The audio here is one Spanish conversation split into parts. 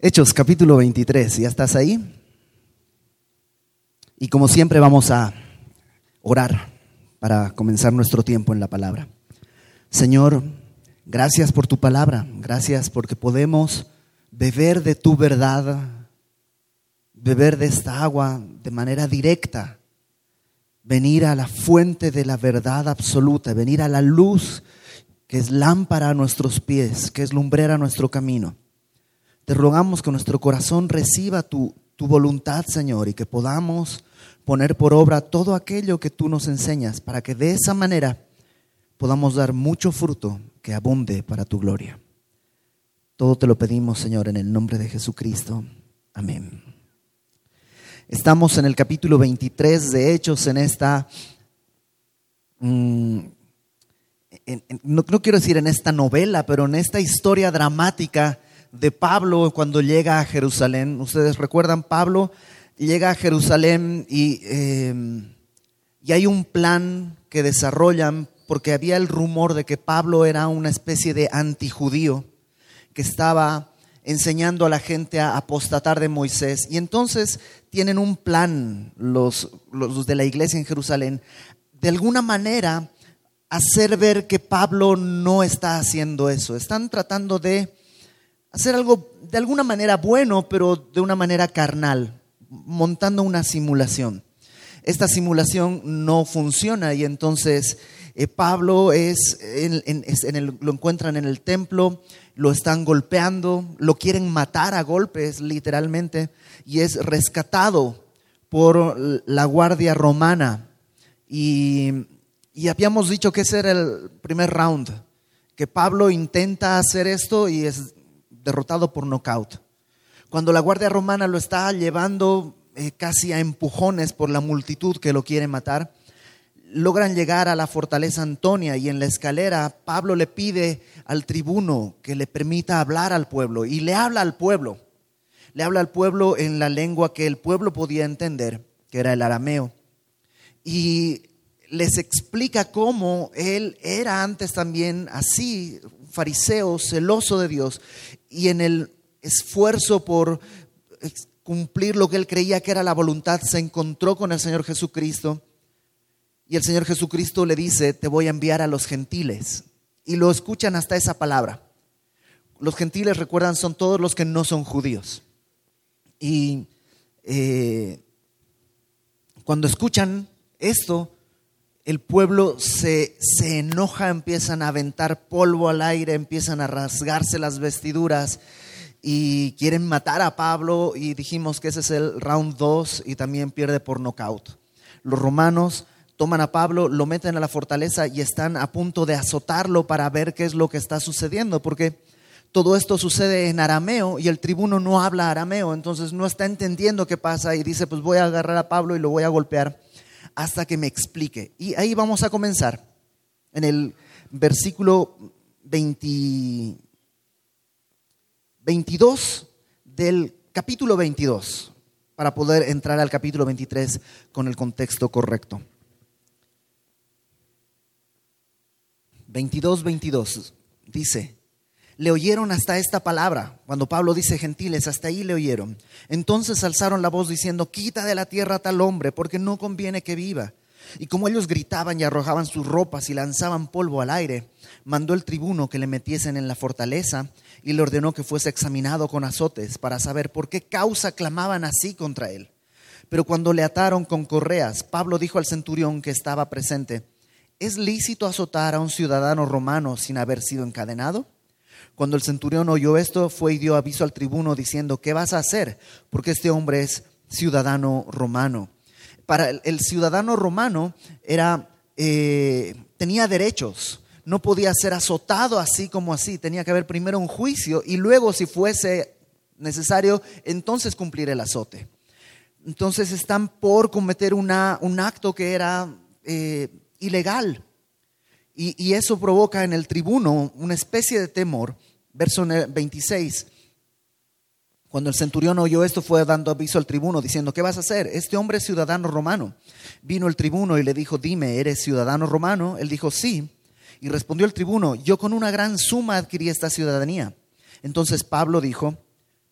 Hechos capítulo 23, ¿ya estás ahí? Y como siempre vamos a orar para comenzar nuestro tiempo en la palabra. Señor, gracias por tu palabra, gracias porque podemos beber de tu verdad, beber de esta agua de manera directa, venir a la fuente de la verdad absoluta, venir a la luz que es lámpara a nuestros pies, que es lumbrera a nuestro camino. Te rogamos que nuestro corazón reciba tu, tu voluntad, Señor, y que podamos poner por obra todo aquello que tú nos enseñas, para que de esa manera podamos dar mucho fruto que abunde para tu gloria. Todo te lo pedimos, Señor, en el nombre de Jesucristo. Amén. Estamos en el capítulo 23 de Hechos, en esta... Mm, no, no quiero decir en esta novela, pero en esta historia dramática de Pablo cuando llega a Jerusalén. Ustedes recuerdan, Pablo llega a Jerusalén y, em, y hay un plan que desarrollan porque había el rumor de que Pablo era una especie de antijudío que estaba enseñando a la gente a apostatar de Moisés. Y entonces tienen un plan los, los de la iglesia en Jerusalén, de alguna manera hacer ver que Pablo no está haciendo eso. Están tratando de hacer algo de alguna manera bueno, pero de una manera carnal, montando una simulación. Esta simulación no funciona y entonces eh, Pablo es, lo encuentran en el templo, lo están golpeando, lo quieren matar a golpes literalmente y es rescatado por la guardia romana. Y, y habíamos dicho que ese era el primer round, que Pablo intenta hacer esto y es derrotado por nocaut. Cuando la Guardia Romana lo está llevando eh, casi a empujones por la multitud que lo quiere matar, logran llegar a la fortaleza Antonia y en la escalera Pablo le pide al tribuno que le permita hablar al pueblo y le habla al pueblo. Le habla al pueblo en la lengua que el pueblo podía entender, que era el arameo. Y les explica cómo él era antes también así, fariseo, celoso de Dios, y en el esfuerzo por cumplir lo que él creía que era la voluntad, se encontró con el Señor Jesucristo. Y el Señor Jesucristo le dice, te voy a enviar a los gentiles. Y lo escuchan hasta esa palabra. Los gentiles, recuerdan, son todos los que no son judíos. Y eh, cuando escuchan esto, el pueblo se, se enoja, empiezan a aventar polvo al aire, empiezan a rasgarse las vestiduras y quieren matar a Pablo y dijimos que ese es el round 2 y también pierde por nocaut. Los romanos toman a Pablo, lo meten a la fortaleza y están a punto de azotarlo para ver qué es lo que está sucediendo, porque todo esto sucede en arameo y el tribuno no habla arameo, entonces no está entendiendo qué pasa y dice, pues voy a agarrar a Pablo y lo voy a golpear hasta que me explique. Y ahí vamos a comenzar, en el versículo 22 del capítulo 22, para poder entrar al capítulo 23 con el contexto correcto. 22, 22 dice, le oyeron hasta esta palabra. Cuando Pablo dice gentiles, hasta ahí le oyeron. Entonces alzaron la voz diciendo, quita de la tierra tal hombre, porque no conviene que viva. Y como ellos gritaban y arrojaban sus ropas y lanzaban polvo al aire, mandó el tribuno que le metiesen en la fortaleza y le ordenó que fuese examinado con azotes para saber por qué causa clamaban así contra él. Pero cuando le ataron con correas, Pablo dijo al centurión que estaba presente, ¿es lícito azotar a un ciudadano romano sin haber sido encadenado? Cuando el centurión oyó esto, fue y dio aviso al tribuno diciendo, ¿qué vas a hacer? Porque este hombre es ciudadano romano. Para el, ciudadano romano era, eh, tenía derechos, no podía ser azotado así como así, tenía que haber primero un juicio y luego si fuese necesario, entonces cumplir el azote. Entonces están por cometer un acto que era eh, ilegal. Y, eso provoca en el tribuno una especie de temor Verso 26. Cuando el centurión oyó esto, fue dando aviso al tribuno, diciendo, ¿qué vas a hacer? Este hombre es ciudadano romano. Vino el tribuno y le dijo, dime, ¿eres ciudadano romano? Él dijo, sí. Y respondió el tribuno, yo con una gran suma adquirí esta ciudadanía. Entonces Pablo dijo,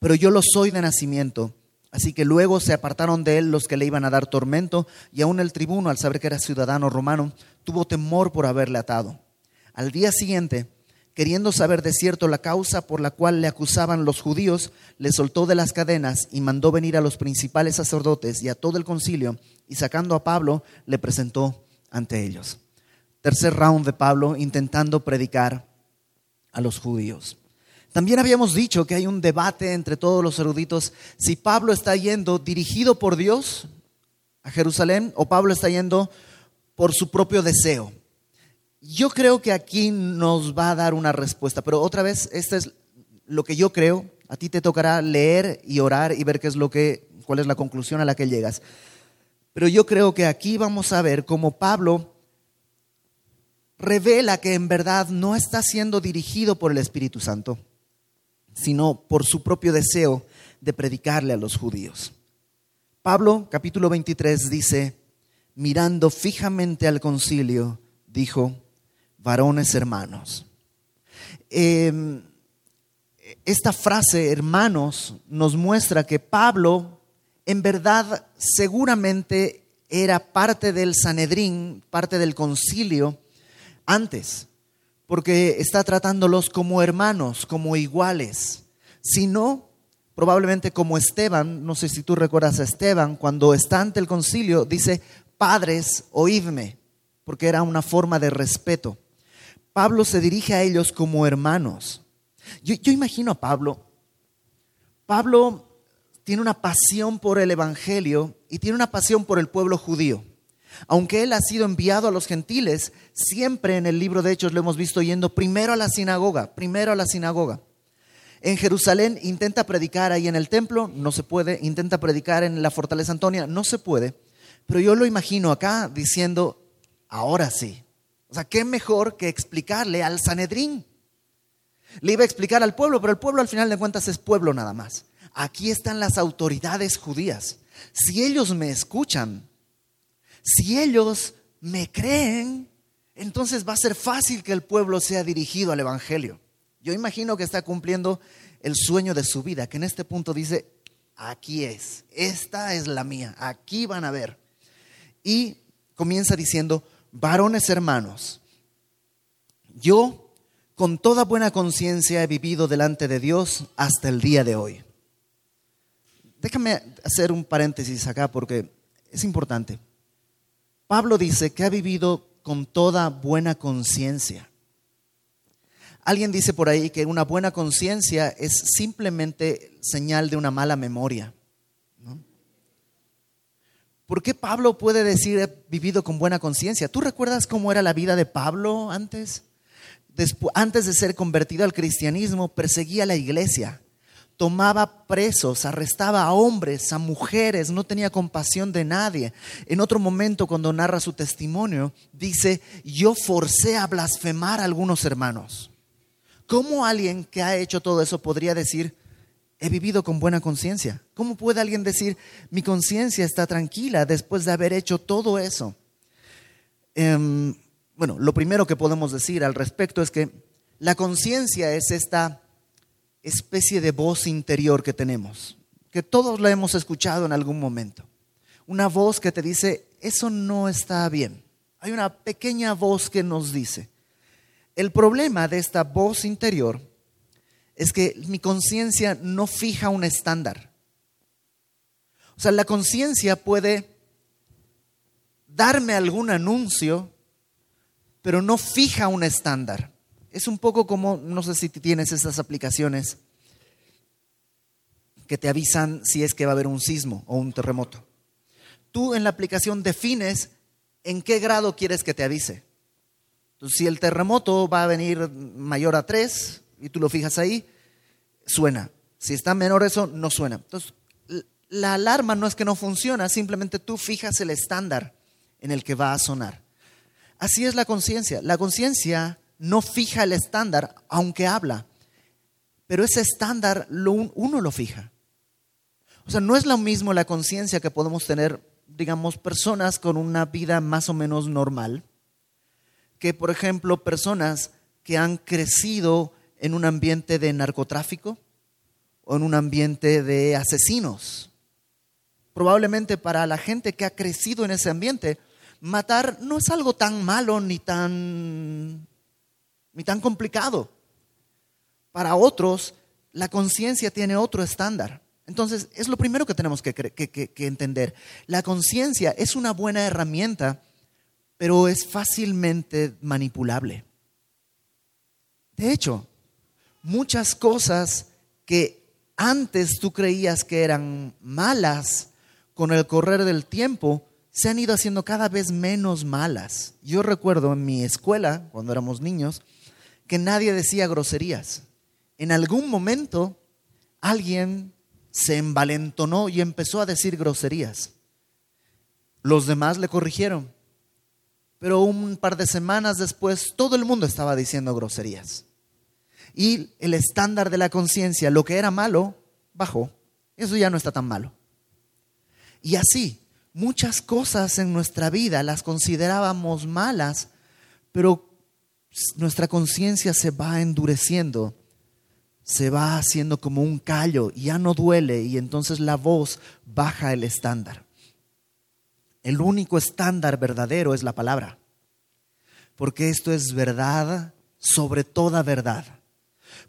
pero yo lo soy de nacimiento. Así que luego se apartaron de él los que le iban a dar tormento, y aún el tribuno, al saber que era ciudadano romano, tuvo temor por haberle atado. Al día siguiente, queriendo saber de cierto la causa por la cual le acusaban los judíos, le soltó de las cadenas y mandó venir a los principales sacerdotes y a todo el concilio, y sacando a Pablo, le presentó ante ellos. Tercer round de Pablo intentando predicar a los judíos. También habíamos dicho que hay un debate entre todos los eruditos si Pablo está yendo dirigido por Dios a Jerusalén o Pablo está yendo por su propio deseo. Yo creo que aquí nos va a dar una respuesta, pero otra vez, esto es lo que yo creo. A ti te tocará leer y orar y ver qué es lo que, cuál es la conclusión a la que llegas. Pero yo creo que aquí vamos a ver cómo Pablo revela que en verdad no está siendo dirigido por el Espíritu Santo sino por su propio deseo de predicarle a los judíos. Pablo, capítulo 23, dice, mirando fijamente al concilio, dijo, varones hermanos. Em, esta frase, hermanos, nos muestra que Pablo, en verdad, seguramente era parte del Sanedrín, parte del concilio, antes porque está tratándolos como hermanos, como iguales. Si no, probablemente como Esteban, no sé si tú recuerdas a Esteban, cuando está ante el concilio, dice, padres, oídme, porque era una forma de respeto. Pablo se dirige a ellos como hermanos. Yo, imagino a Pablo. Pablo tiene una pasión por el Evangelio y tiene una pasión por el pueblo judío. Aunque él ha sido enviado a los gentiles, siempre en el libro de Hechos lo hemos visto yendo primero a la sinagoga, primero a la sinagoga. En Jerusalén intenta predicar ahí en el templo, no se puede, intenta predicar en la fortaleza Antonia, no se puede, pero yo lo imagino acá diciendo, ahora sí. O sea, ¿qué mejor que explicarle al Sanedrín? Le iba a explicar al pueblo, pero el pueblo al final de cuentas es pueblo nada más. Aquí están las autoridades judías. Si ellos me escuchan, si ellos me creen, entonces va a ser fácil que el pueblo sea dirigido al Evangelio. Yo imagino que está cumpliendo el sueño de su vida, que en este punto dice, aquí es, esta es la mía, aquí van a ver. Y comienza diciendo, varones hermanos, yo con toda buena conciencia he vivido delante de Dios hasta el día de hoy. Déjame hacer un paréntesis acá porque es importante. Pablo dice que ha vivido con toda buena conciencia. Alguien dice por ahí que una buena conciencia es simplemente señal de una mala memoria. ¿Por qué Pablo puede decir he vivido con buena conciencia? ¿Tú recuerdas cómo era la vida de Pablo antes? antes de ser convertido al cristianismo, perseguía a la iglesia tomaba presos, arrestaba a hombres, a mujeres, no tenía compasión de nadie. En otro momento, cuando narra su testimonio, dice, yo forcé a blasfemar a algunos hermanos. ¿Cómo alguien que ha hecho todo eso podría decir, he vivido con buena conciencia? ¿Cómo puede alguien decir, mi conciencia está tranquila después de haber hecho todo eso? Em, bueno, lo primero que podemos decir al respecto es que la conciencia es esta especie de voz interior que tenemos, que todos la hemos escuchado en algún momento. Una voz que te dice, eso no está bien. Hay una pequeña voz que nos dice. El problema de esta voz interior es que mi conciencia no fija un estándar. O sea, la conciencia puede darme algún anuncio, pero no fija un estándar. Es un poco como, no sé si tienes esas aplicaciones que te avisan si es que va a haber un sismo o un terremoto. Tú en la aplicación defines en qué grado quieres que te avise. Entonces, si el terremoto va a venir mayor a 3 y tú lo fijas ahí, suena. Si está menor eso, no suena. Entonces, la alarma no es que no funciona, simplemente tú fijas el estándar en el que va a sonar. Así es la conciencia. La conciencia no fija el estándar, aunque habla. Pero ese estándar uno lo fija. O sea, no es lo mismo la conciencia que podemos tener, digamos, personas con una vida más o menos normal, que, por ejemplo, personas que han crecido en un ambiente de narcotráfico o en un ambiente de asesinos. Probablemente para la gente que ha crecido en ese ambiente, matar no es algo tan malo ni tan, ni tan complicado. Para otros, la conciencia tiene otro estándar. Entonces, es lo primero que tenemos que, que entender. La conciencia es una buena herramienta, pero es fácilmente manipulable. De hecho, muchas cosas que antes tú creías que eran malas, con el correr del tiempo, se han ido haciendo cada vez menos malas. Yo recuerdo en mi escuela, cuando éramos niños, que nadie decía groserías. En algún momento alguien se envalentonó y empezó a decir groserías. Los demás le corrigieron. Pero un par de semanas después todo el mundo estaba diciendo groserías. Y el estándar de la conciencia, lo que era malo, bajó. Eso ya no está tan malo. Y así, muchas cosas en nuestra vida las considerábamos malas, pero nuestra conciencia se va endureciendo, se va haciendo como un callo, ya no duele y entonces la voz baja el estándar. El único estándar verdadero es la palabra, porque esto es verdad sobre toda verdad.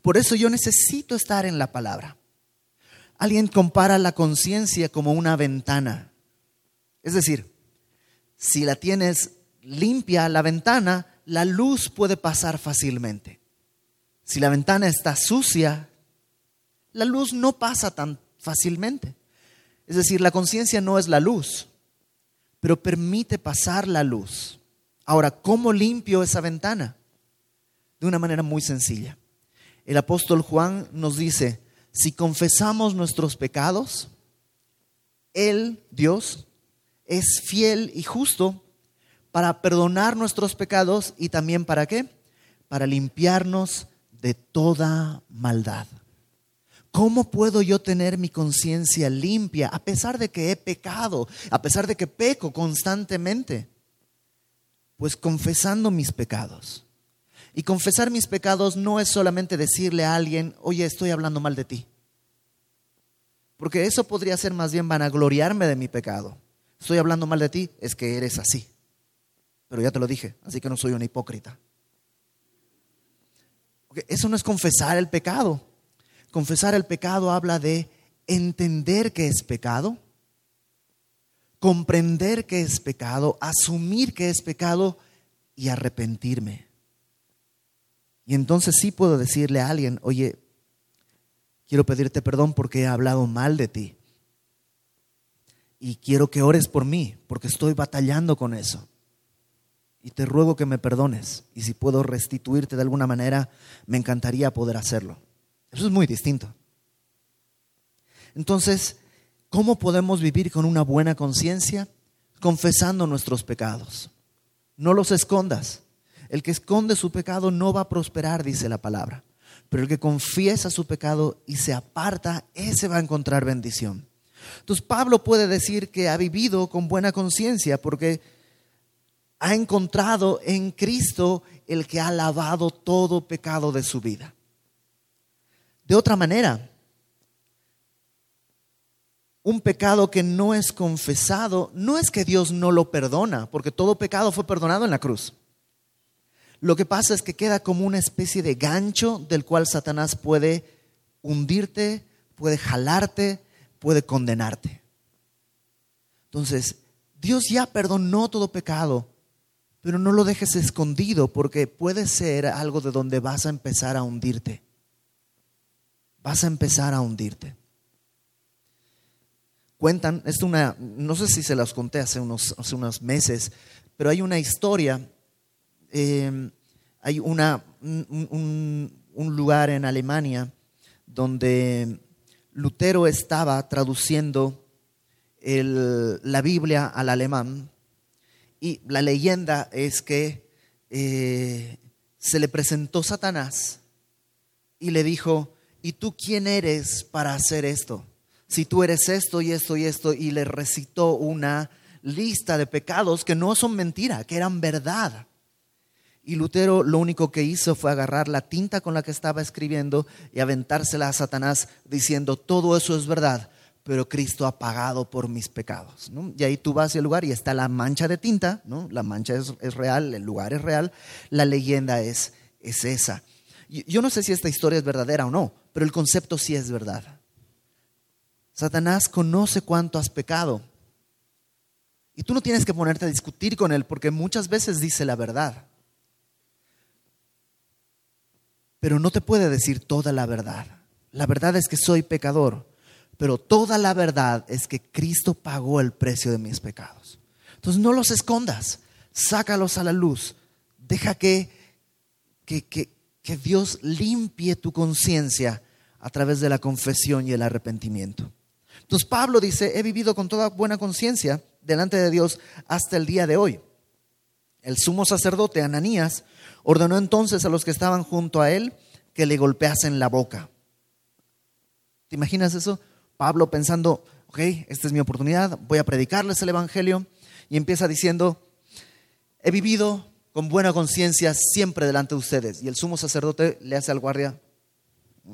Por eso yo necesito estar en la palabra. Alguien compara la conciencia como una ventana. Es decir, si la tienes limpia la ventana, la luz puede pasar fácilmente. Si la ventana está sucia, la luz no pasa tan fácilmente. Es decir, la conciencia no es la luz, pero permite pasar la luz. Ahora, ¿cómo limpio esa ventana? De una manera muy sencilla. El apóstol Juan nos dice, si confesamos nuestros pecados, Él, Dios, es fiel y justo para perdonar nuestros pecados y también para qué? Para limpiarnos de toda maldad. ¿Cómo puedo yo tener mi conciencia limpia a pesar de que he pecado, a pesar de que peco constantemente? Pues confesando mis pecados. Y confesar mis pecados no es solamente decirle a alguien, oye, estoy hablando mal de ti. Porque eso podría ser más bien vanagloriarme de mi pecado estoy hablando mal de ti, es que eres así. Pero ya te lo dije, así que no soy una hipócrita. eso no es confesar el pecado. Confesar el pecado habla de entender que es pecado, comprender que es pecado, asumir que es pecado y arrepentirme. Y entonces sí puedo decirle a alguien, oye, quiero pedirte perdón porque he hablado mal de ti y quiero que ores por mí, porque estoy batallando con eso. Y te ruego que me perdones. Y si puedo restituirte de alguna manera, me encantaría poder hacerlo. Eso es muy distinto. Entonces, ¿cómo podemos vivir con una buena conciencia? Confesando nuestros pecados. No los escondas. El que esconde su pecado no va a prosperar, dice la palabra. Pero el que confiesa su pecado y se aparta, ese va a encontrar bendición. Entonces Pablo puede decir que ha vivido con buena conciencia porque ha encontrado en Cristo el que ha lavado todo pecado de su vida. De otra manera, un pecado que no es confesado, no es que Dios no lo perdona, porque todo pecado fue perdonado en la cruz. Lo que pasa es que queda como una especie de gancho del cual Satanás puede hundirte, puede jalarte, puede condenarte. Entonces, Dios ya perdonó todo pecado, pero no lo dejes escondido porque puede ser algo de donde vas a empezar a hundirte. Vas a empezar a hundirte. Cuentan, es una, no sé si se las conté hace unos, hace unos meses, pero hay una historia, eh, hay una, un, un lugar en Alemania donde Lutero estaba traduciendo la Biblia al alemán y la leyenda es que eh, se le presentó Satanás y le dijo, ¿y tú quién eres para hacer esto? Si tú eres esto y esto y esto, y le recitó una lista de pecados que no son mentira, que eran verdad. Y Lutero lo único que hizo fue agarrar la tinta con la que estaba escribiendo y aventársela a Satanás diciendo, todo eso es verdad, pero Cristo ha pagado por mis pecados. Y ahí tú vas al lugar y está la mancha de tinta, ¿no? la mancha es, es, real, el lugar es real, la leyenda es, es esa. Yo no sé si esta historia es verdadera o no, pero el concepto sí es verdad. Satanás conoce cuánto has pecado. Y tú no tienes que ponerte a discutir con él porque muchas veces dice la verdad. Pero no te puede decir toda la verdad. La verdad es que soy pecador, pero toda la verdad es que Cristo pagó el precio de mis pecados. Entonces no los escondas, sácalos a la luz, deja que, que, que, que Dios limpie tu conciencia a través de la confesión y el arrepentimiento. Entonces Pablo dice, he vivido con toda buena conciencia delante de Dios hasta el día de hoy. El sumo sacerdote Ananías ordenó entonces a los que estaban junto a él que le golpeasen la boca. ¿Te imaginas eso? Pablo pensando, ok, esta es mi oportunidad, voy a predicarles el Evangelio y empieza diciendo, he vivido con buena conciencia siempre delante de ustedes. Y el sumo sacerdote le hace al guardia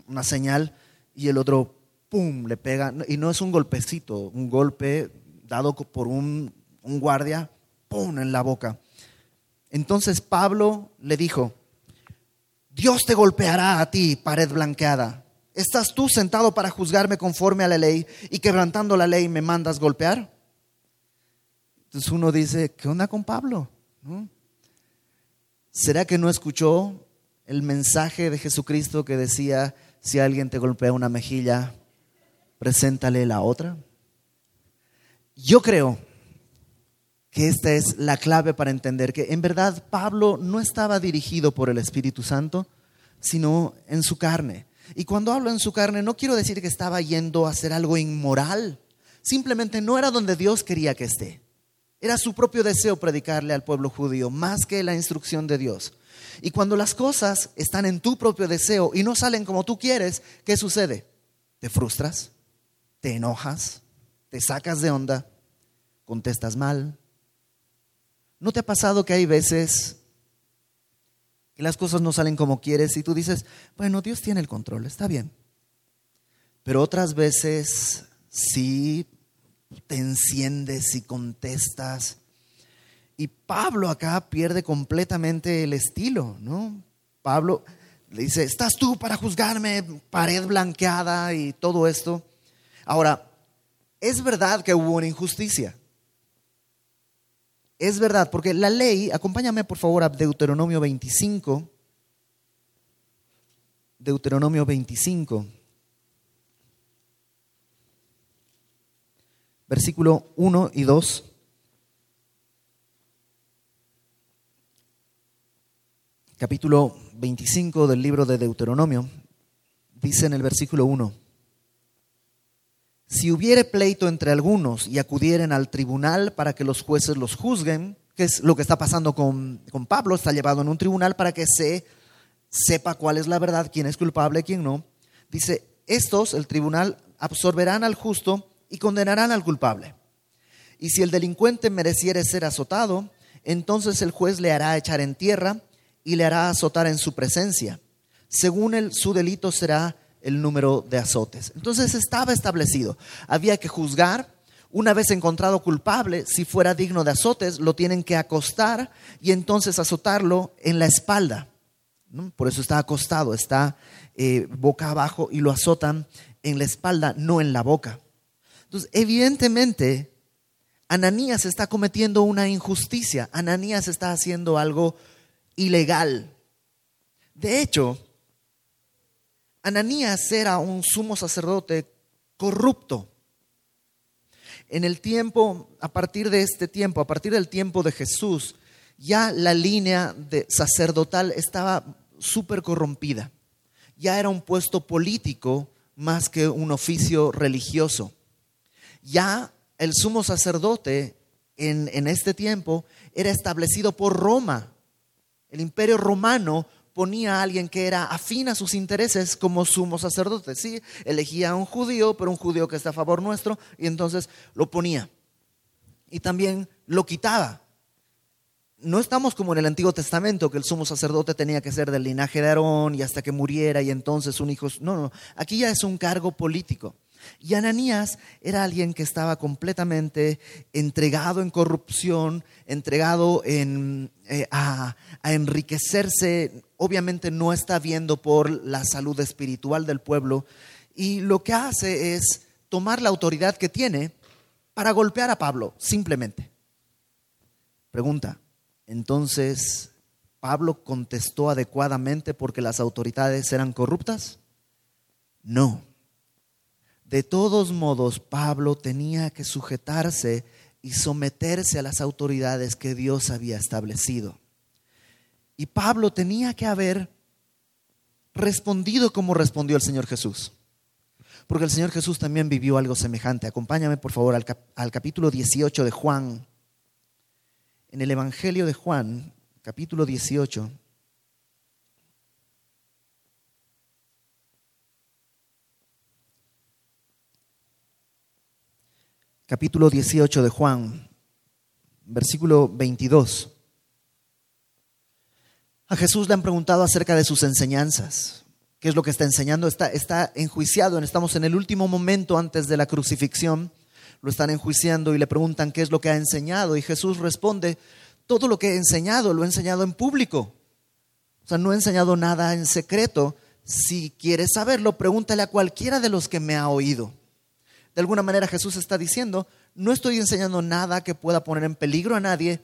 una señal y el otro ¡pum!, le pega. Y no es un golpecito, un golpe dado por un, un guardia, ¡pum!, en la boca. Entonces Pablo le dijo, Dios te golpeará a ti, pared blanqueada. ¿Estás tú sentado para juzgarme conforme a la ley y quebrantando la ley me mandas golpear? Entonces uno dice, ¿qué onda con Pablo? ¿Será que no escuchó el mensaje de Jesucristo que decía, si alguien te golpea una mejilla, preséntale la otra. Yo creo que esta es la clave para entender que en verdad Pablo no estaba dirigido por el Espíritu Santo, sino en su carne. Y cuando hablo en su carne, no quiero decir que estaba yendo a hacer algo inmoral, simplemente no era donde Dios quería que esté. Era su propio deseo predicarle al pueblo judío, más que la instrucción de Dios. Y cuando las cosas están en tu propio deseo y no salen como tú quieres, ¿qué sucede? ¿Te frustras? te enojas, te sacas de onda, contestas mal. ¿No te ha pasado que hay veces que las cosas no salen como quieres y tú dices, bueno, Dios tiene el control, está bien? Pero otras veces sí te enciendes y contestas. Y Pablo acá pierde completamente el estilo, ¿no? Pablo le dice, ¿estás tú para juzgarme? Pared blanqueada y todo esto. Ahora, es verdad que hubo una injusticia. Es verdad, porque la ley, acompáñame por favor a Deuteronomio 25. Deuteronomio 25. Versículo 1 y 2. Capítulo 25 del libro de Deuteronomio. Dice en el versículo 1 si hubiere pleito entre algunos y acudieren al tribunal para que los jueces los juzguen, que es lo que está pasando con, con Pablo, está llevado en un tribunal para que se sepa cuál es la verdad, quién es culpable, quién no. Dice, estos, el tribunal, absorberán al justo y condenarán al culpable. Y si el delincuente mereciere ser azotado, entonces el juez le hará echar en tierra y le hará azotar en su presencia. Según el, su delito será el número de azotes. Entonces estaba establecido. Había que juzgar. Una vez encontrado culpable, si fuera digno de azotes, lo tienen que acostar y entonces azotarlo en la espalda. Por eso está acostado, está eh, boca abajo y lo azotan en la espalda, no en la boca. Entonces, evidentemente, Ananías está cometiendo una injusticia. Ananías está haciendo algo ilegal. De hecho, Ananías era un sumo sacerdote corrupto. En el tiempo, a partir de este tiempo, a partir del tiempo de Jesús, ya la línea sacerdotal estaba súper corrompida. Ya era un puesto político más que un oficio religioso. Ya el sumo sacerdote en este tiempo era establecido por Roma. El imperio romano ponía a alguien que era afín a sus intereses como sumo sacerdote. Sí, elegía a un judío, pero un judío que está a favor nuestro, y entonces lo ponía. Y también lo quitaba. no estamos como en el Antiguo Testamento, que el sumo sacerdote tenía que ser del linaje de Aarón y hasta que muriera y entonces un hijo... No, no, aquí ya es un cargo político. Y Ananías era alguien que estaba completamente entregado en corrupción, entregado en, eh, a, a enriquecerse. Obviamente no está viendo por la salud espiritual del pueblo. Y lo que hace es tomar la autoridad que tiene para golpear a Pablo, simplemente. Pregunta, entonces, ¿Pablo contestó adecuadamente porque las autoridades eran corruptas? No. De todos modos, Pablo tenía que sujetarse y someterse a las autoridades que Dios había establecido. Y Pablo tenía que haber respondido como respondió el Señor Jesús. Porque el Señor Jesús también vivió algo semejante. Acompáñame por favor al, capítulo 18 de Juan en el Evangelio de Juan, capítulo 18, capítulo 18 de Juan, versículo 22. A Jesús le han preguntado acerca de sus enseñanzas. ¿Qué es lo que está enseñando? Está, está enjuiciado, estamos en el último momento antes de la crucifixión lo están enjuiciando y le preguntan qué es lo que ha enseñado. Y Jesús responde, todo lo que he enseñado lo he enseñado en público. O sea, no he enseñado nada en secreto. Si quieres saberlo, pregúntale a cualquiera de los que me ha oído. De alguna manera Jesús está diciendo, no estoy enseñando nada que pueda poner en peligro a nadie.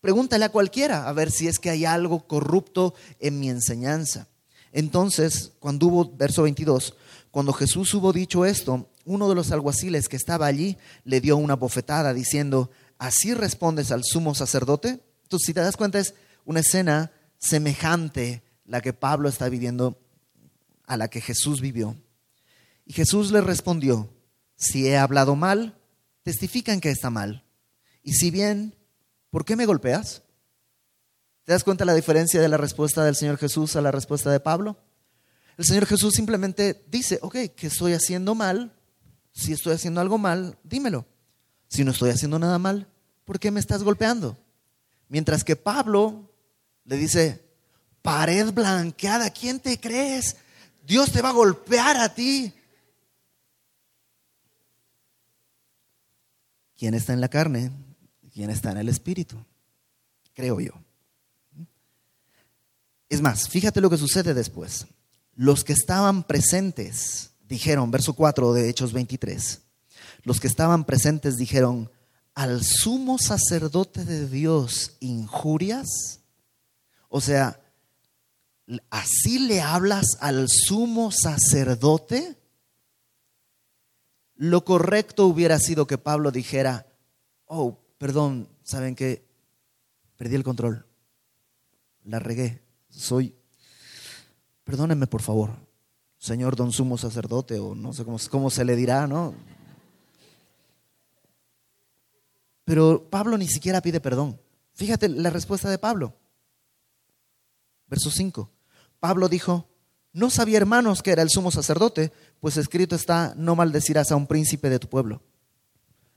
Pregúntale a cualquiera a ver si es que hay algo corrupto en mi enseñanza. Entonces, cuando hubo, verso 22, cuando Jesús hubo dicho esto, uno de los alguaciles que estaba allí le dio una bofetada diciendo, ¿así respondes al sumo sacerdote? Entonces, si te das cuenta, es una escena semejante la que Pablo está viviendo a la que Jesús vivió. Y Jesús le respondió, si he hablado mal, testifican que está mal. Y si bien, ¿por qué me golpeas? ¿Te das cuenta la diferencia de la respuesta del Señor Jesús a la respuesta de Pablo? El Señor Jesús simplemente dice, ok, que estoy haciendo mal, si estoy haciendo algo mal, dímelo. Si no estoy haciendo nada mal, ¿por qué me estás golpeando? Mientras que Pablo le dice, pared blanqueada, ¿quién te crees? Dios te va a golpear a ti. ¿Quién está en la carne? ¿Quién está en el espíritu? Creo yo. Es más, fíjate lo que sucede después. Los que estaban presentes dijeron, verso 4 de Hechos 23, los que estaban presentes dijeron, al sumo sacerdote de Dios injurias? O sea, ¿así le hablas al sumo sacerdote? Lo correcto hubiera sido que Pablo dijera, oh, perdón, ¿saben qué? Perdí el control, la regué, soy, perdónenme por favor, señor don sumo sacerdote, o no sé cómo, cómo se le dirá, ¿no? Pero Pablo ni siquiera pide perdón. Fíjate la respuesta de Pablo. Verso 5. Pablo dijo, no sabía hermanos que era el sumo sacerdote, pues escrito está, no maldecirás a un príncipe de tu pueblo.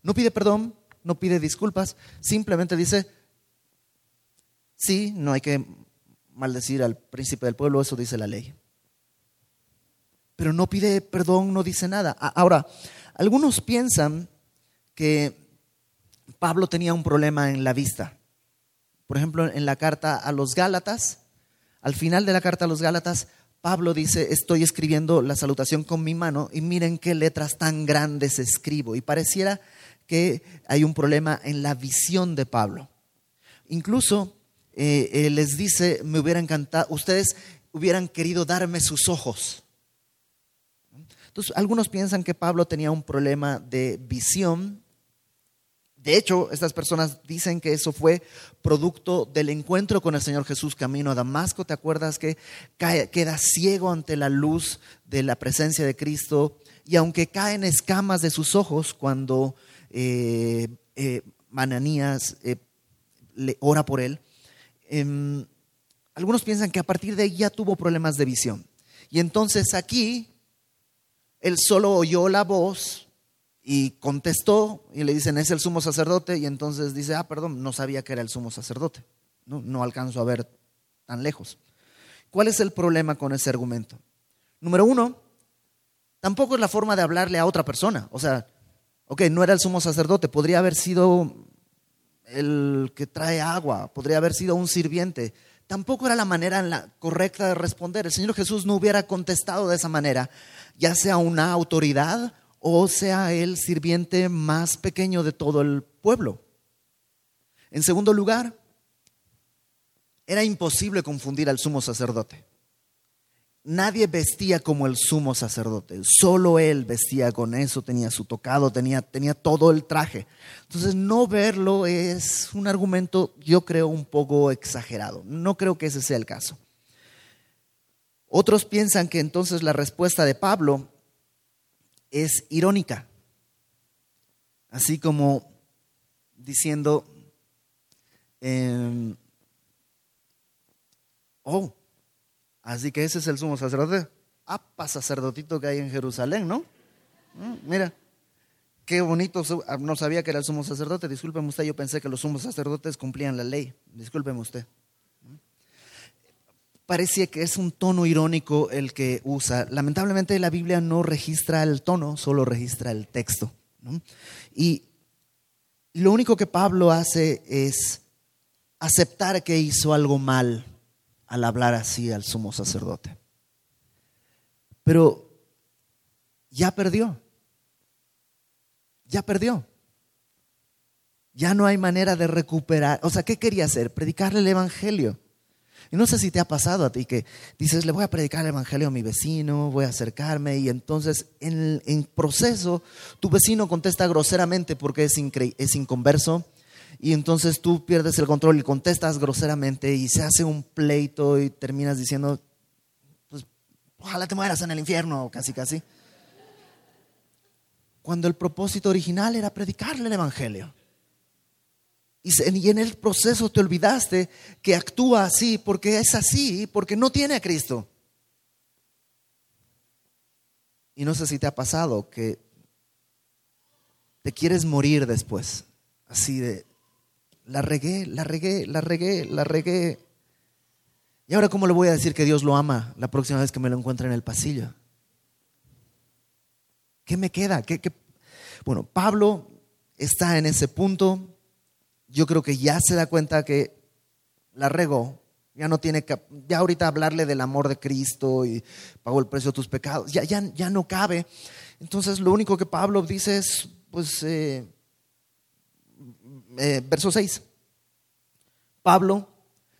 No pide perdón, no pide disculpas, simplemente dice, sí, no hay que maldecir al príncipe del pueblo, eso dice la ley pero no pide perdón, no dice nada. Ahora, algunos piensan que Pablo tenía un problema en la vista. Por ejemplo, en la carta a los Gálatas, al final de la carta a los Gálatas, Pablo dice, estoy escribiendo la salutación con mi mano y miren qué letras tan grandes escribo. Y pareciera que hay un problema en la visión de Pablo. Incluso eh, les dice, me hubiera encantado, ustedes hubieran querido darme sus ojos entonces, algunos piensan que Pablo tenía un problema de visión. De hecho, estas personas dicen que eso fue producto del encuentro con el Señor Jesús camino a Damasco. ¿Te acuerdas que queda ciego ante la luz de la presencia de Cristo? Y aunque caen escamas de sus ojos cuando eh, eh, Mananías eh, le ora por él, em, algunos piensan que a partir de ahí ya tuvo problemas de visión. Y entonces aquí él solo oyó la voz y contestó y le dicen, es el sumo sacerdote. Y entonces dice, ah, perdón, no sabía que era el sumo sacerdote. No, no alcanzo a ver tan lejos. ¿Cuál es el problema con ese argumento? Número uno, tampoco es la forma de hablarle a otra persona. O sea, ok, no era el sumo sacerdote, podría haber sido el que trae agua, podría haber sido un sirviente. Tampoco era la manera correcta de responder. El Señor Jesús no hubiera contestado de esa manera, ya sea una autoridad o sea el sirviente más pequeño de todo el pueblo. En segundo lugar, era imposible confundir al sumo sacerdote. Nadie vestía como el sumo sacerdote, solo él vestía con eso, tenía su tocado, tenía, tenía todo el traje. Entonces no verlo es un argumento, yo creo, un poco exagerado. No creo que ese sea el caso. Otros piensan que entonces la respuesta de Pablo es irónica, así como diciendo, em, Oh, así que ese es el sumo sacerdote. Apa sacerdotito que hay en Jerusalén, ¿no? Mm, mira, qué bonito. Ah, no sabía que era el sumo sacerdote. Discúlpeme usted, yo pensé que los sumos sacerdotes cumplían la ley. Discúlpeme usted. Parecía que es un tono irónico el que usa. Lamentablemente la Biblia no registra el tono, solo registra el texto. Y lo único que Pablo hace es aceptar que hizo algo mal al hablar así al sumo sacerdote. Pero ya perdió. Ya perdió. Ya no hay manera de recuperar. O sea, ¿qué quería hacer? Predicarle el Evangelio. Y no sé si te ha pasado a ti que dices, le voy a predicar el Evangelio a mi vecino, voy a acercarme y entonces en, proceso tu vecino contesta groseramente porque es, es inconverso y entonces tú pierdes el control y contestas groseramente y se hace un pleito y terminas diciendo, pues ojalá te mueras en el infierno, casi casi. Cuando el propósito original era predicarle el Evangelio. Y en el proceso te olvidaste que actúa así porque es así, porque no tiene a Cristo. Y no sé si te ha pasado que te quieres morir después, así de, la regué, la regué, la regué, la regué. ¿Y ahora cómo le voy a decir que Dios lo ama la próxima vez que me lo encuentre en el pasillo? ¿Qué me queda? ¿Qué, Bueno, Pablo está en ese punto. Yo creo que ya se da cuenta que la regó. Ya no tiene que, ya ahorita hablarle del amor de Cristo y pagó el precio de tus pecados. Ya, ya, ya no cabe. Entonces lo único que Pablo dice es, pues, eh, eh, verso 6. Pablo,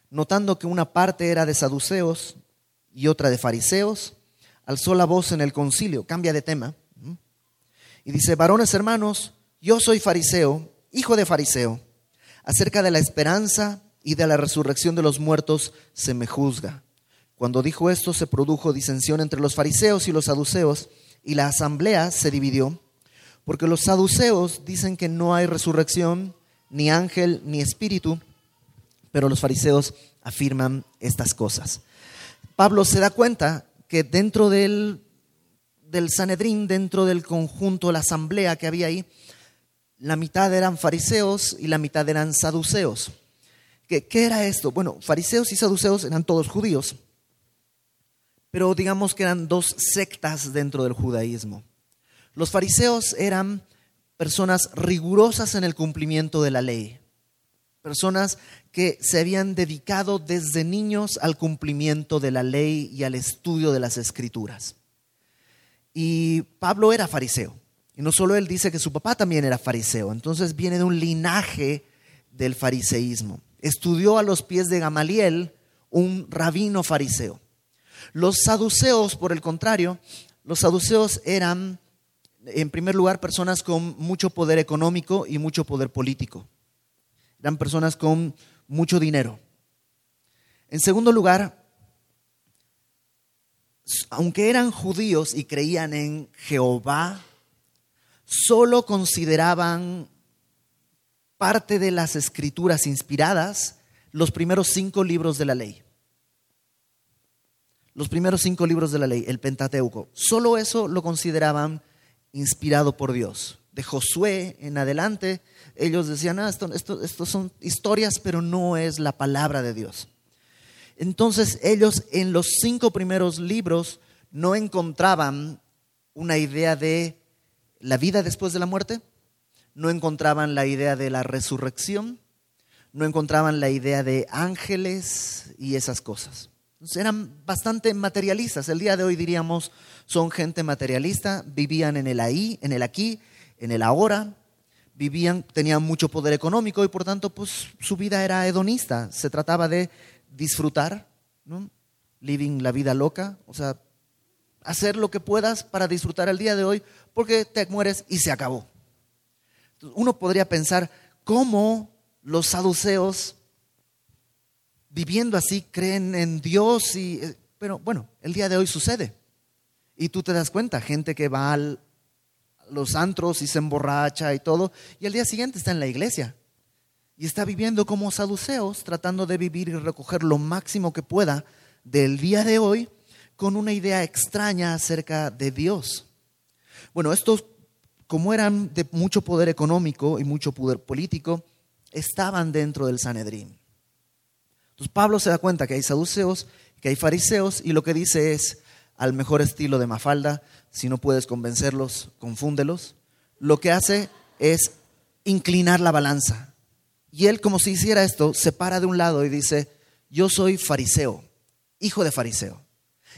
notando que una parte era de saduceos y otra de fariseos, alzó la voz en el concilio, cambia de tema, y dice, varones hermanos, yo soy fariseo, hijo de fariseo, acerca de la esperanza y de la resurrección de los muertos se me juzga. Cuando dijo esto se produjo disensión entre los fariseos y los saduceos, y la asamblea se dividió, porque los saduceos dicen que no hay resurrección, ni ángel, ni espíritu, pero los fariseos afirman estas cosas. Pablo se da cuenta que dentro del, del Sanedrín, dentro del conjunto, la asamblea que había ahí, la mitad eran fariseos y la mitad eran saduceos. ¿Qué, ¿Qué, era esto? Bueno, fariseos y saduceos eran todos judíos, pero digamos que eran dos sectas dentro del judaísmo. Los fariseos eran personas rigurosas en el cumplimiento de la ley, personas que se habían dedicado desde niños al cumplimiento de la ley y al estudio de las escrituras. Y Pablo era fariseo, y no solo él dice que su papá también era fariseo, entonces viene de un linaje del fariseísmo. Estudió a los pies de Gamaliel, un rabino fariseo. Los saduceos, por el contrario, los saduceos eran en primer lugar, personas con mucho poder económico y mucho poder político. Eran personas con mucho dinero. En segundo lugar, aunque eran judíos y creían en Jehová, solo consideraban parte de las escrituras inspiradas los primeros cinco libros de la ley. Los primeros cinco libros de la ley, el Pentateuco. Solo eso lo consideraban inspirado por Dios. de Josué en adelante, ellos decían, ah, esto, esto, son historias, pero no es la palabra de Dios. Entonces ellos en los cinco primeros libros no encontraban una idea de la vida después de la muerte, no encontraban la idea de la resurrección, no encontraban la idea de ángeles y esas cosas. eran bastante materialistas. El día de hoy diríamos son gente materialista, vivían en el ahí, en el aquí, en el ahora, vivían, tenían mucho poder económico y por tanto pues su vida era hedonista. Se trataba de disfrutar, ¿no? living la vida loca, o sea, hacer lo que puedas para disfrutar el día de hoy porque te mueres y se acabó. Uno podría pensar cómo los saduceos, viviendo así, creen en Dios, y, eh, pero bueno, el día de hoy sucede. Y tú te das cuenta, gente que va a los antros y se emborracha y todo, y el día siguiente está en la iglesia. Y está viviendo como saduceos, tratando de vivir y recoger lo máximo que pueda del día de hoy con una idea extraña acerca de Dios. Bueno, estos, como eran de mucho poder económico y mucho poder político, estaban dentro del Sanedrín. Entonces Pablo se da cuenta que hay saduceos, que hay fariseos, y lo que dice es, al mejor estilo de Mafalda, si no puedes convencerlos, confúndelos. Lo que hace es inclinar la balanza. Y él, como si hiciera esto, se para de un lado y dice, yo soy fariseo, hijo de fariseo.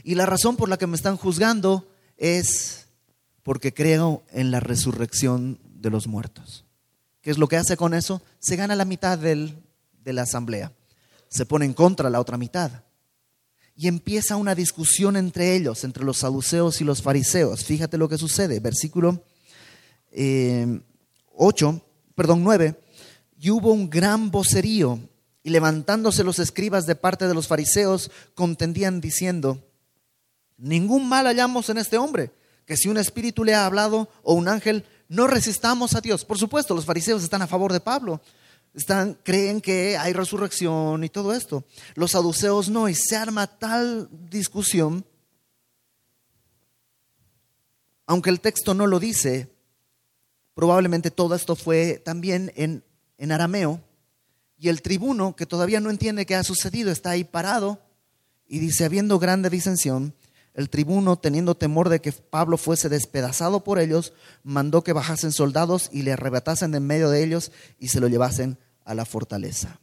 Y la razón por la que me están juzgando es porque creo en la resurrección de los muertos. ¿Qué es lo que hace con eso? Se gana la mitad de la asamblea. Se pone en contra la otra mitad. Y empieza una discusión entre ellos, entre los saduceos y los fariseos. Fíjate lo que sucede. Versículo 8, eh, perdón, 9 y hubo un gran vocerío, y levantándose los escribas de parte de los fariseos, contendían diciendo, ningún mal hallamos en este hombre, que si un espíritu le ha hablado o un ángel, no resistamos a Dios. Por supuesto, los fariseos están a favor de Pablo. Están, creen que hay resurrección y todo esto. Los saduceos no, y se arma tal discusión, aunque el texto no lo dice, probablemente todo esto fue también en en arameo, y el tribuno, que todavía no entiende qué ha sucedido, está ahí parado y dice, habiendo grande disensión, el tribuno, teniendo temor de que Pablo fuese despedazado por ellos, mandó que bajasen soldados y le arrebatasen en medio de ellos y se lo llevasen a la fortaleza.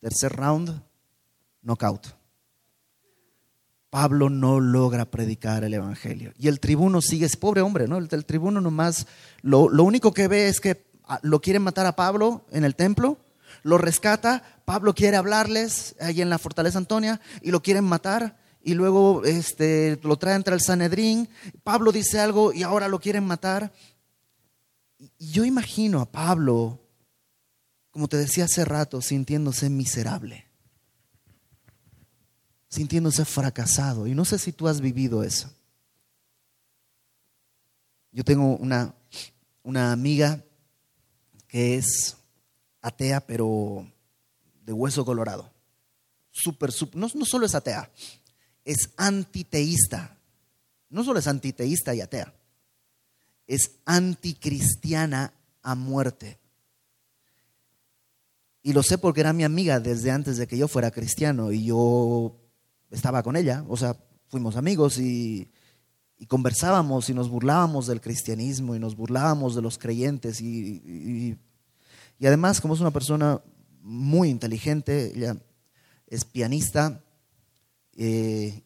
Tercer round, knockout. Pablo no logra predicar el Evangelio. Y el tribuno sigue, es pobre hombre, ¿no? El, tribuno nomás, lo, lo único que ve es que lo quieren matar a Pablo en el templo, lo rescata, Pablo quiere hablarles ahí en la fortaleza Antonia y lo quieren matar y luego este, lo traen entre el Sanedrín, Pablo dice algo y ahora lo quieren matar. Y yo imagino a Pablo, como te decía hace rato, sintiéndose miserable, sintiéndose fracasado. Y no sé si tú has vivido eso. Yo tengo una, una amiga que es atea, pero de hueso colorado. Super, no, no solo es atea, es antiteísta. No solo es antiteísta y atea, es anticristiana a muerte. Y lo sé porque era mi amiga desde antes de que yo fuera cristiano y yo estaba con ella, o sea, fuimos amigos y, conversábamos y nos burlábamos del cristianismo y nos burlábamos de los creyentes y, y, además como es una persona muy inteligente, ella es pianista, eh,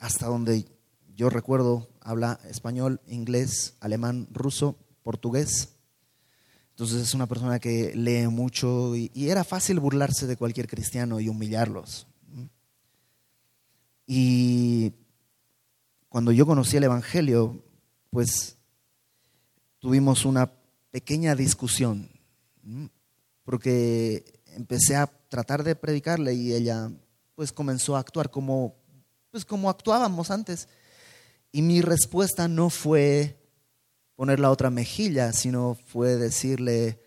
hasta donde yo recuerdo habla español, inglés, alemán, ruso, portugués. Entonces es una persona que lee mucho y, y era fácil burlarse de cualquier cristiano y humillarlos. Y cuando yo conocí el Evangelio, pues tuvimos una pequeña discusión, porque empecé a tratar de predicarle y ella pues comenzó a actuar como, pues como actuábamos antes. Y mi respuesta no fue poner la otra mejilla, sino fue decirle,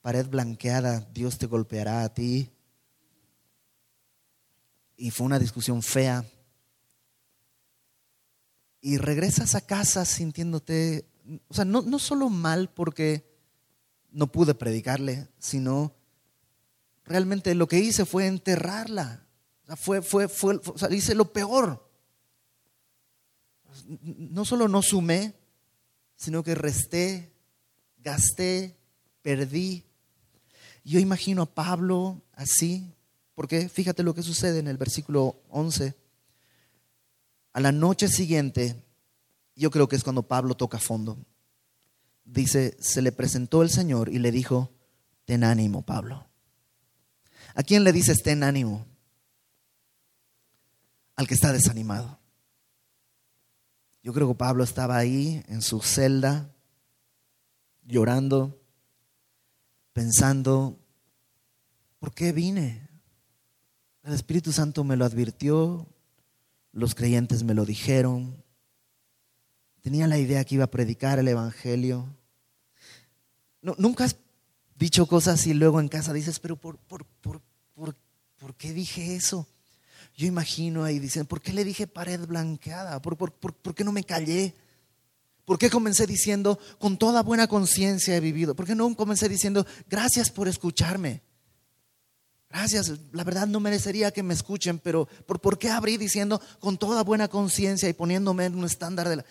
pared blanqueada, Dios te golpeará a ti. Y fue una discusión fea, y regresas a casa sintiéndote o sea, no, no solo mal porque no pude predicarle, sino realmente lo que hice fue enterrarla. O sea, fue, fue, fue, lo peor. No solo no sumé, sino que resté, gasté, perdí. Yo imagino a Pablo así, porque fíjate lo que sucede en el versículo 11. A la noche siguiente, yo creo que es cuando Pablo toca fondo. Dice, se le presentó el Señor y le dijo, ten ánimo, Pablo. ¿A quién le dices ten ánimo? Al que está desanimado. Yo creo que Pablo estaba ahí en su celda, llorando, pensando, ¿por qué vine? El Espíritu Santo me lo advirtió, los creyentes me lo dijeron, tenía la idea que iba a predicar el Evangelio. ¿Nunca has dicho cosas y luego en casa dices, pero por, por, por, por, qué dije eso? Yo imagino ahí dicen, ¿por qué le dije pared blanqueada? ¿Por, por, por qué no me callé? ¿Por qué comencé diciendo, con toda buena conciencia he vivido? ¿Por qué no comencé diciendo, gracias por escucharme? Gracias, la verdad no merecería que me escuchen, pero ¿por, ¿por qué abrí diciendo con toda buena conciencia y poniéndome en un estándar de.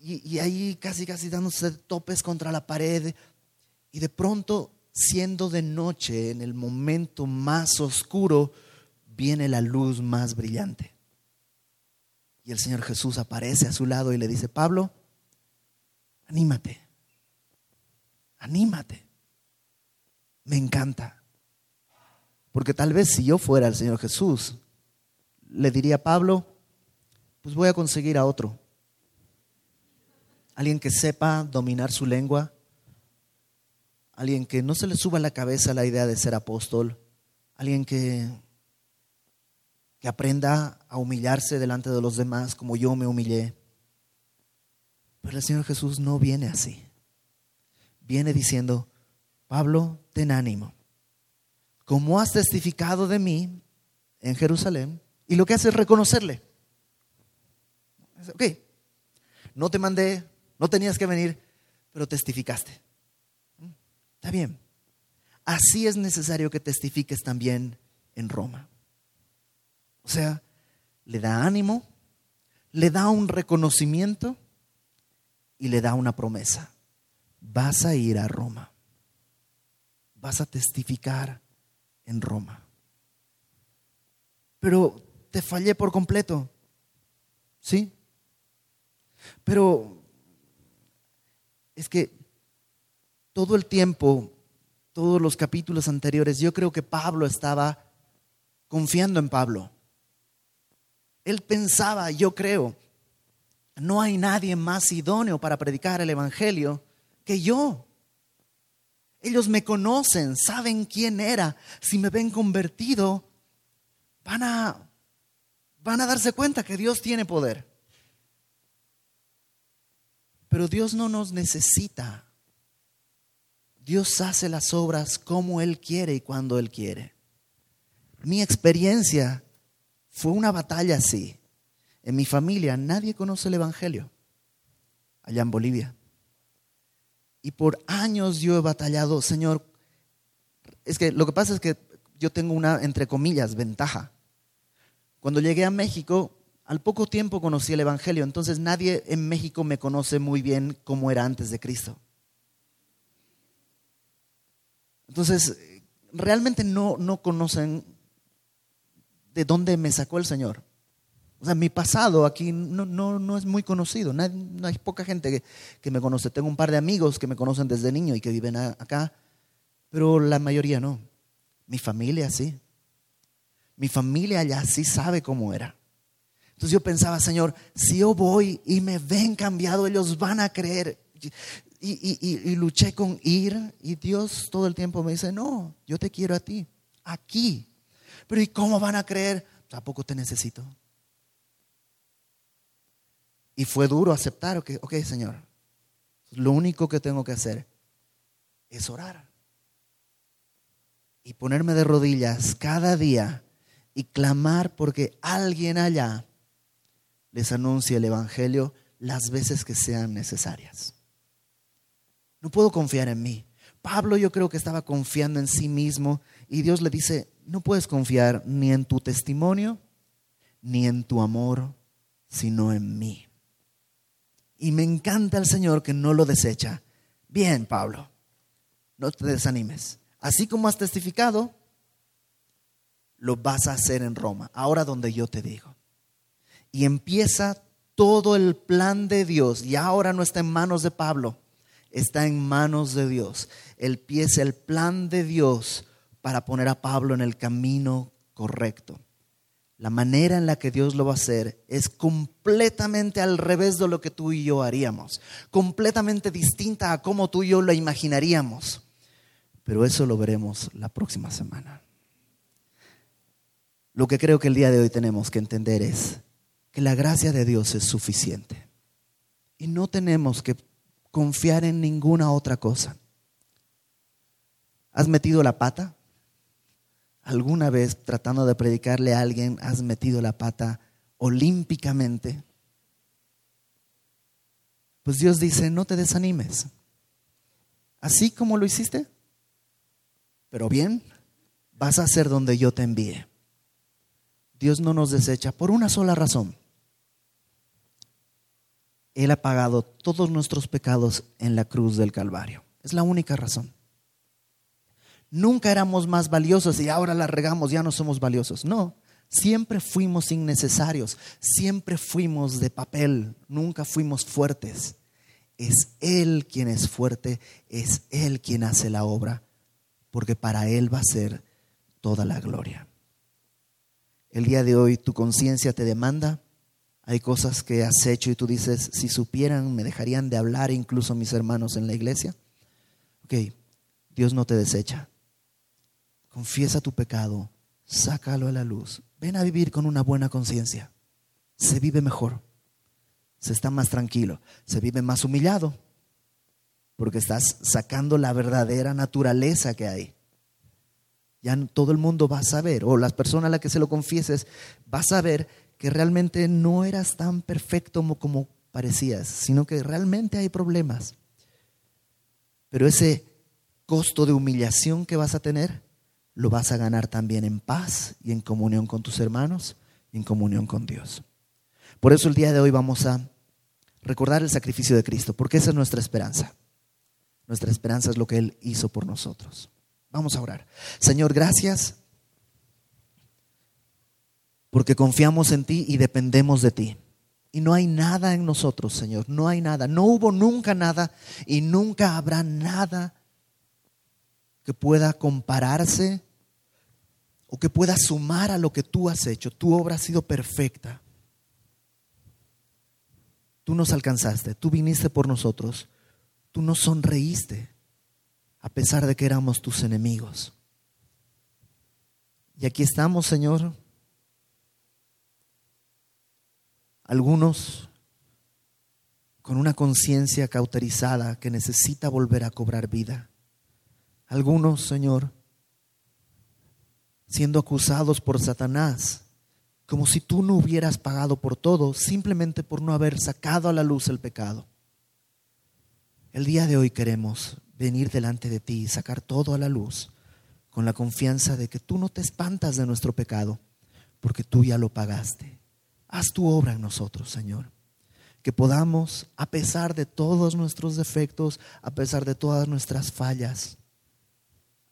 Y, y, ahí casi, casi dándose topes contra la pared. Y de pronto, siendo de noche, en el momento más oscuro, viene la luz más brillante. Y el Señor Jesús aparece a su lado y le dice, Pablo, anímate, anímate. Me encanta. Porque tal vez si yo fuera el Señor Jesús, le diría a Pablo, pues voy a conseguir a otro. Alguien que sepa dominar su lengua, alguien que no se le suba a la cabeza la idea de ser apóstol, alguien que, que aprenda a humillarse delante de los demás como yo me humillé. Pero el Señor Jesús no viene así. Viene diciendo, Pablo, ten ánimo como has testificado de mí en Jerusalén, y lo que hace es reconocerle. Ok, no te mandé, no tenías que venir, pero testificaste. Está bien. Así es necesario que testifiques también en Roma. O sea, le da ánimo, le da un reconocimiento y le da una promesa. Vas a ir a Roma. Vas a testificar en Roma. Pero te fallé por completo. ¿Sí? Pero es que todo el tiempo, todos los capítulos anteriores, yo creo que Pablo estaba confiando en Pablo. Él pensaba, yo creo, no hay nadie más idóneo para predicar el Evangelio que yo. Ellos me conocen, saben quién era. Si me ven convertido, van a, van a darse cuenta que Dios tiene poder. Pero Dios no nos necesita. Dios hace las obras como Él quiere y cuando Él quiere. Mi experiencia fue una batalla así. En mi familia nadie conoce el Evangelio, allá en Bolivia. Y por años yo he batallado, Señor, es que lo que pasa es que yo tengo una, entre comillas, ventaja. Cuando llegué a México, al poco tiempo conocí el Evangelio, entonces nadie en México me conoce muy bien como era antes de Cristo. Entonces, realmente no, no conocen de dónde me sacó el Señor. O sea, mi pasado aquí no, no, no es muy conocido. No hay, poca gente que, que, me conoce. Tengo un par de amigos que me conocen desde niño y que viven acá, pero la mayoría no. Mi familia sí. Mi familia allá sí sabe cómo era. Entonces yo pensaba, Señor, si yo voy y me ven cambiado, ellos van a creer. Y, y, y, y, luché con ir y Dios todo el tiempo me dice, no, yo te quiero a ti, aquí. Pero ¿y cómo van a creer? Tampoco te necesito. Y fue duro aceptar, ok, Señor, lo único que tengo que hacer es orar. Y ponerme de rodillas cada día y clamar porque alguien allá les anuncie el Evangelio las veces que sean necesarias. No puedo confiar en mí. Pablo yo creo que estaba confiando en sí mismo y Dios le dice, no puedes confiar ni en tu testimonio, ni en tu amor, sino en mí. Y me encanta el Señor que no lo desecha. Bien, Pablo, no te desanimes. Así como has testificado, lo vas a hacer en Roma, ahora donde yo te digo. Y empieza todo el plan de Dios, y ahora no está en manos de Pablo, está en manos de Dios. Empieza el plan de Dios para poner a Pablo en el camino correcto. La manera en la que Dios lo va a hacer es completamente al revés de lo que tú y yo haríamos, completamente distinta a cómo tú y yo lo imaginaríamos. Pero eso lo veremos la próxima semana. Lo que creo que el día de hoy tenemos que entender es que la gracia de Dios es suficiente y no tenemos que confiar en ninguna otra cosa. ¿Has metido la pata? ¿Alguna vez tratando de predicarle a alguien has metido la pata olímpicamente? Pues Dios dice, no te desanimes. Así como lo hiciste, pero bien, vas a hacer donde yo te envíe. Dios no nos desecha por una sola razón. Él ha pagado todos nuestros pecados en la cruz del Calvario. Es la única razón. Nunca éramos más valiosos y ahora la regamos, ya no somos valiosos. No, siempre fuimos innecesarios, siempre fuimos de papel, nunca fuimos fuertes. Es Él quien es fuerte, es Él quien hace la obra, porque para Él va a ser toda la gloria. El día de hoy tu conciencia te demanda, hay cosas que has hecho y tú dices, si supieran, me dejarían de hablar incluso mis hermanos en la iglesia. Ok, Dios no te desecha confiesa tu pecado, sácalo a la luz, ven a vivir con una buena conciencia. Se vive mejor, se está más tranquilo, se vive más humillado, porque estás sacando la verdadera naturaleza que hay. Ya todo el mundo va a saber, o las personas a las que se lo confieses, va a saber que realmente no eras tan perfecto como, parecías, sino que realmente hay problemas. Pero ese costo de humillación que vas a tener lo vas a ganar también en paz y en comunión con tus hermanos y en comunión con Dios. Por eso el día de hoy vamos a recordar el sacrificio de Cristo, porque esa es nuestra esperanza. Nuestra esperanza es lo que Él hizo por nosotros. Vamos a orar. Señor, gracias porque confiamos en ti y dependemos de ti. Y no hay nada en nosotros, Señor, no hay nada. No hubo nunca nada y nunca habrá nada que pueda compararse o que pueda sumar a lo que tú has hecho. Tu obra ha sido perfecta. Tú nos alcanzaste, tú viniste por nosotros, tú nos sonreíste a pesar de que éramos tus enemigos. Y aquí estamos, Señor. Algunos con una conciencia cauterizada que necesita volver a cobrar vida. Algunos, Señor, siendo acusados por Satanás, como si tú no hubieras pagado por todo, simplemente por no haber sacado a la luz el pecado. El día de hoy queremos venir delante de ti y sacar todo a la luz con la confianza de que tú no te espantas de nuestro pecado, porque tú ya lo pagaste. Haz tu obra en nosotros, Señor. Que podamos, a pesar de todos nuestros defectos, a pesar de todas nuestras fallas,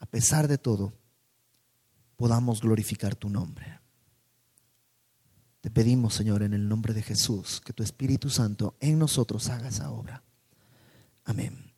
a pesar de todo, podamos glorificar tu nombre. Te pedimos, Señor, en el nombre de Jesús, que tu Espíritu Santo en nosotros haga esa obra. Amén.